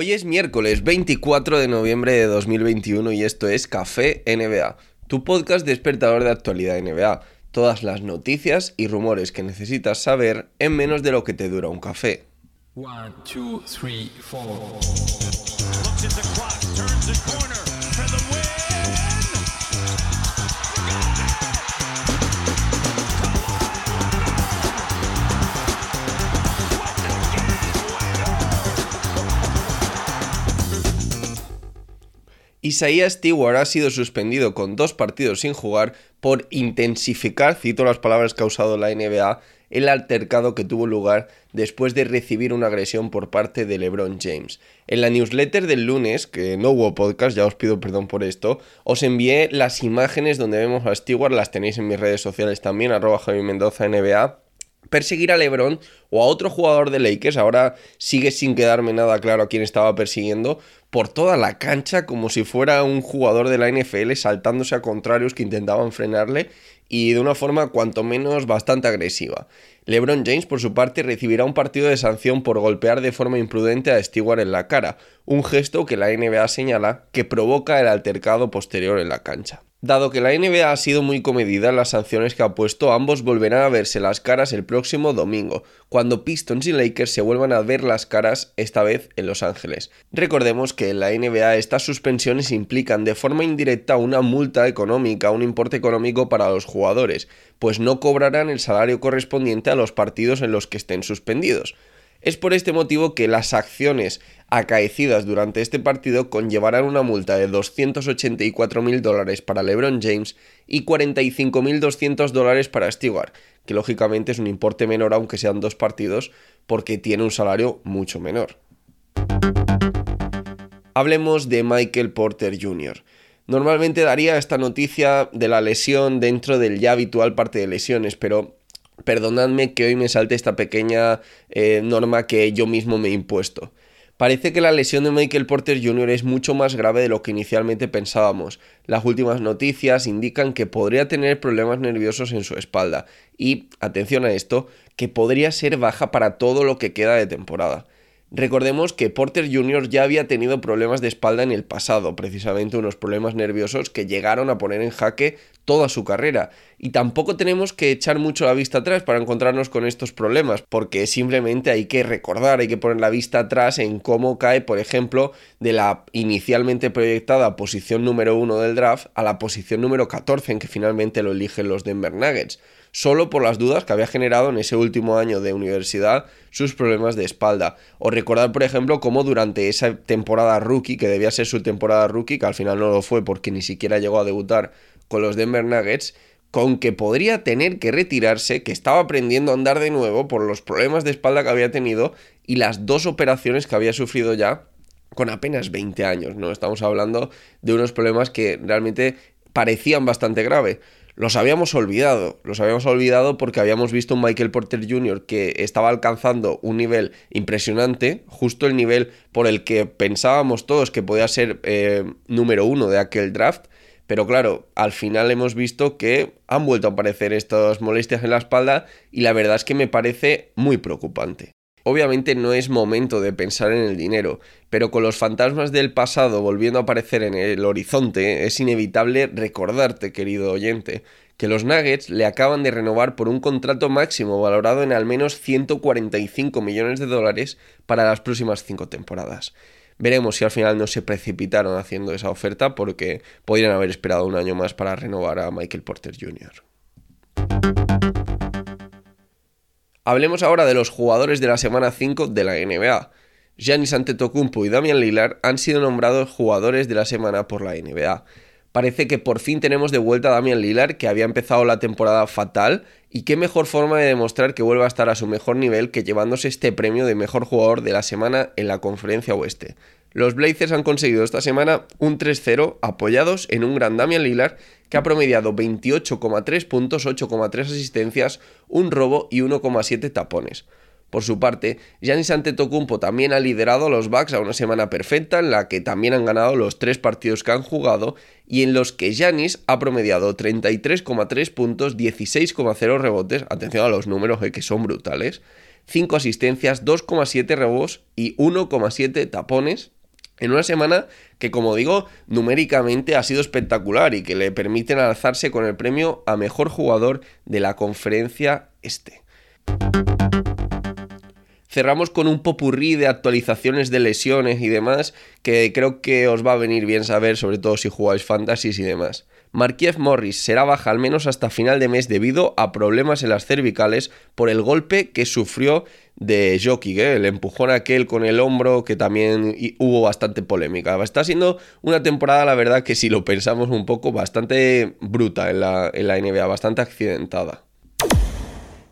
Hoy es miércoles 24 de noviembre de 2021 y esto es Café NBA, tu podcast despertador de actualidad NBA. Todas las noticias y rumores que necesitas saber en menos de lo que te dura un café. One, two, three, Isaiah Stewart ha sido suspendido con dos partidos sin jugar por intensificar, cito las palabras que ha usado la NBA, el altercado que tuvo lugar después de recibir una agresión por parte de LeBron James. En la newsletter del lunes, que no hubo podcast, ya os pido perdón por esto, os envié las imágenes donde vemos a Stewart, las tenéis en mis redes sociales también, arroba Javi Mendoza NBA, perseguir a LeBron o a otro jugador de Lakers, ahora sigue sin quedarme nada claro a quién estaba persiguiendo, por toda la cancha como si fuera un jugador de la NFL saltándose a contrarios que intentaban frenarle y de una forma cuanto menos bastante agresiva. LeBron James, por su parte, recibirá un partido de sanción por golpear de forma imprudente a Stewart en la cara, un gesto que la NBA señala que provoca el altercado posterior en la cancha. Dado que la NBA ha sido muy comedida en las sanciones que ha puesto, ambos volverán a verse las caras el próximo domingo, cuando Pistons y Lakers se vuelvan a ver las caras, esta vez en Los Ángeles. Recordemos que en la NBA estas suspensiones implican de forma indirecta una multa económica, un importe económico para los jugadores, pues no cobrarán el salario correspondiente a los partidos en los que estén suspendidos. Es por este motivo que las acciones acaecidas durante este partido conllevarán una multa de 284.000 dólares para LeBron James y 45.200 dólares para Stewart, que lógicamente es un importe menor aunque sean dos partidos porque tiene un salario mucho menor. Hablemos de Michael Porter Jr. Normalmente daría esta noticia de la lesión dentro del ya habitual parte de lesiones, pero perdonadme que hoy me salte esta pequeña eh, norma que yo mismo me he impuesto. Parece que la lesión de Michael Porter Jr. es mucho más grave de lo que inicialmente pensábamos. Las últimas noticias indican que podría tener problemas nerviosos en su espalda y, atención a esto, que podría ser baja para todo lo que queda de temporada. Recordemos que Porter Jr. ya había tenido problemas de espalda en el pasado, precisamente unos problemas nerviosos que llegaron a poner en jaque toda su carrera. Y tampoco tenemos que echar mucho la vista atrás para encontrarnos con estos problemas, porque simplemente hay que recordar, hay que poner la vista atrás en cómo cae, por ejemplo, de la inicialmente proyectada posición número 1 del draft a la posición número 14 en que finalmente lo eligen los Denver Nuggets solo por las dudas que había generado en ese último año de universidad sus problemas de espalda. O recordar, por ejemplo, cómo durante esa temporada rookie, que debía ser su temporada rookie, que al final no lo fue porque ni siquiera llegó a debutar con los Denver Nuggets, con que podría tener que retirarse, que estaba aprendiendo a andar de nuevo por los problemas de espalda que había tenido y las dos operaciones que había sufrido ya con apenas 20 años, ¿no? Estamos hablando de unos problemas que realmente parecían bastante graves los habíamos olvidado. Los habíamos olvidado porque habíamos visto un Michael Porter Jr. que estaba alcanzando un nivel impresionante, justo el nivel por el que pensábamos todos que podía ser eh, número uno de aquel draft. Pero claro, al final hemos visto que han vuelto a aparecer estas molestias en la espalda y la verdad es que me parece muy preocupante. Obviamente no es momento de pensar en el dinero, pero con los fantasmas del pasado volviendo a aparecer en el horizonte, es inevitable recordarte, querido oyente, que los Nuggets le acaban de renovar por un contrato máximo valorado en al menos 145 millones de dólares para las próximas cinco temporadas. Veremos si al final no se precipitaron haciendo esa oferta porque podrían haber esperado un año más para renovar a Michael Porter Jr. Hablemos ahora de los jugadores de la semana 5 de la NBA. Giannis Antetokounmpo y Damian Lillard han sido nombrados jugadores de la semana por la NBA. Parece que por fin tenemos de vuelta a Damian Lillard, que había empezado la temporada fatal, y qué mejor forma de demostrar que vuelve a estar a su mejor nivel que llevándose este premio de mejor jugador de la semana en la conferencia oeste. Los Blazers han conseguido esta semana un 3-0 apoyados en un gran Damian Lillard que ha promediado 28,3 puntos, 8,3 asistencias, un robo y 1,7 tapones. Por su parte, Giannis Antetokounmpo también ha liderado a los Bucks a una semana perfecta en la que también han ganado los tres partidos que han jugado y en los que Giannis ha promediado 33,3 puntos, 16,0 rebotes, atención a los números eh, que son brutales, 5 asistencias, 2,7 robos y 1,7 tapones en una semana que, como digo, numéricamente ha sido espectacular y que le permiten alzarse con el premio a mejor jugador de la conferencia este. Cerramos con un popurrí de actualizaciones de lesiones y demás que creo que os va a venir bien saber, sobre todo si jugáis fantasies y demás. Markiev Morris será baja al menos hasta final de mes debido a problemas en las cervicales por el golpe que sufrió de Jockey, ¿eh? el empujón aquel con el hombro que también hubo bastante polémica. Está siendo una temporada, la verdad, que si lo pensamos un poco, bastante bruta en la, en la NBA, bastante accidentada.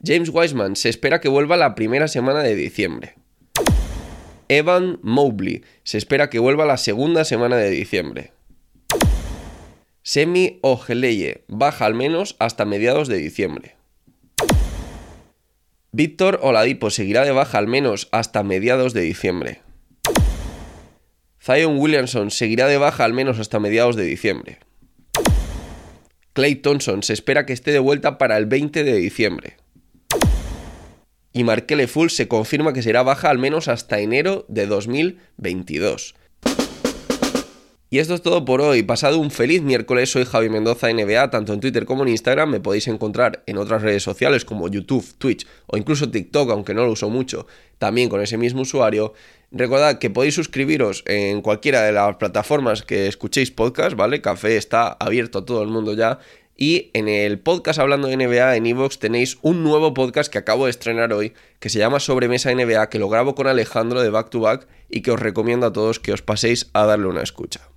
James Wiseman se espera que vuelva la primera semana de diciembre. Evan Mobley se espera que vuelva la segunda semana de diciembre. Semi Ojeleye baja al menos hasta mediados de diciembre. Víctor Oladipo seguirá de baja al menos hasta mediados de diciembre. Zion Williamson seguirá de baja al menos hasta mediados de diciembre. Clay Thompson se espera que esté de vuelta para el 20 de diciembre y Markele Full se confirma que será baja al menos hasta enero de 2022. Y esto es todo por hoy. Pasado un feliz miércoles, soy Javi Mendoza NBA, tanto en Twitter como en Instagram. Me podéis encontrar en otras redes sociales como YouTube, Twitch o incluso TikTok, aunque no lo uso mucho, también con ese mismo usuario. Recordad que podéis suscribiros en cualquiera de las plataformas que escuchéis podcast, ¿vale? Café está abierto a todo el mundo ya. Y en el podcast hablando de NBA en Evox tenéis un nuevo podcast que acabo de estrenar hoy que se llama Sobremesa NBA, que lo grabo con Alejandro de Back to Back y que os recomiendo a todos que os paséis a darle una escucha.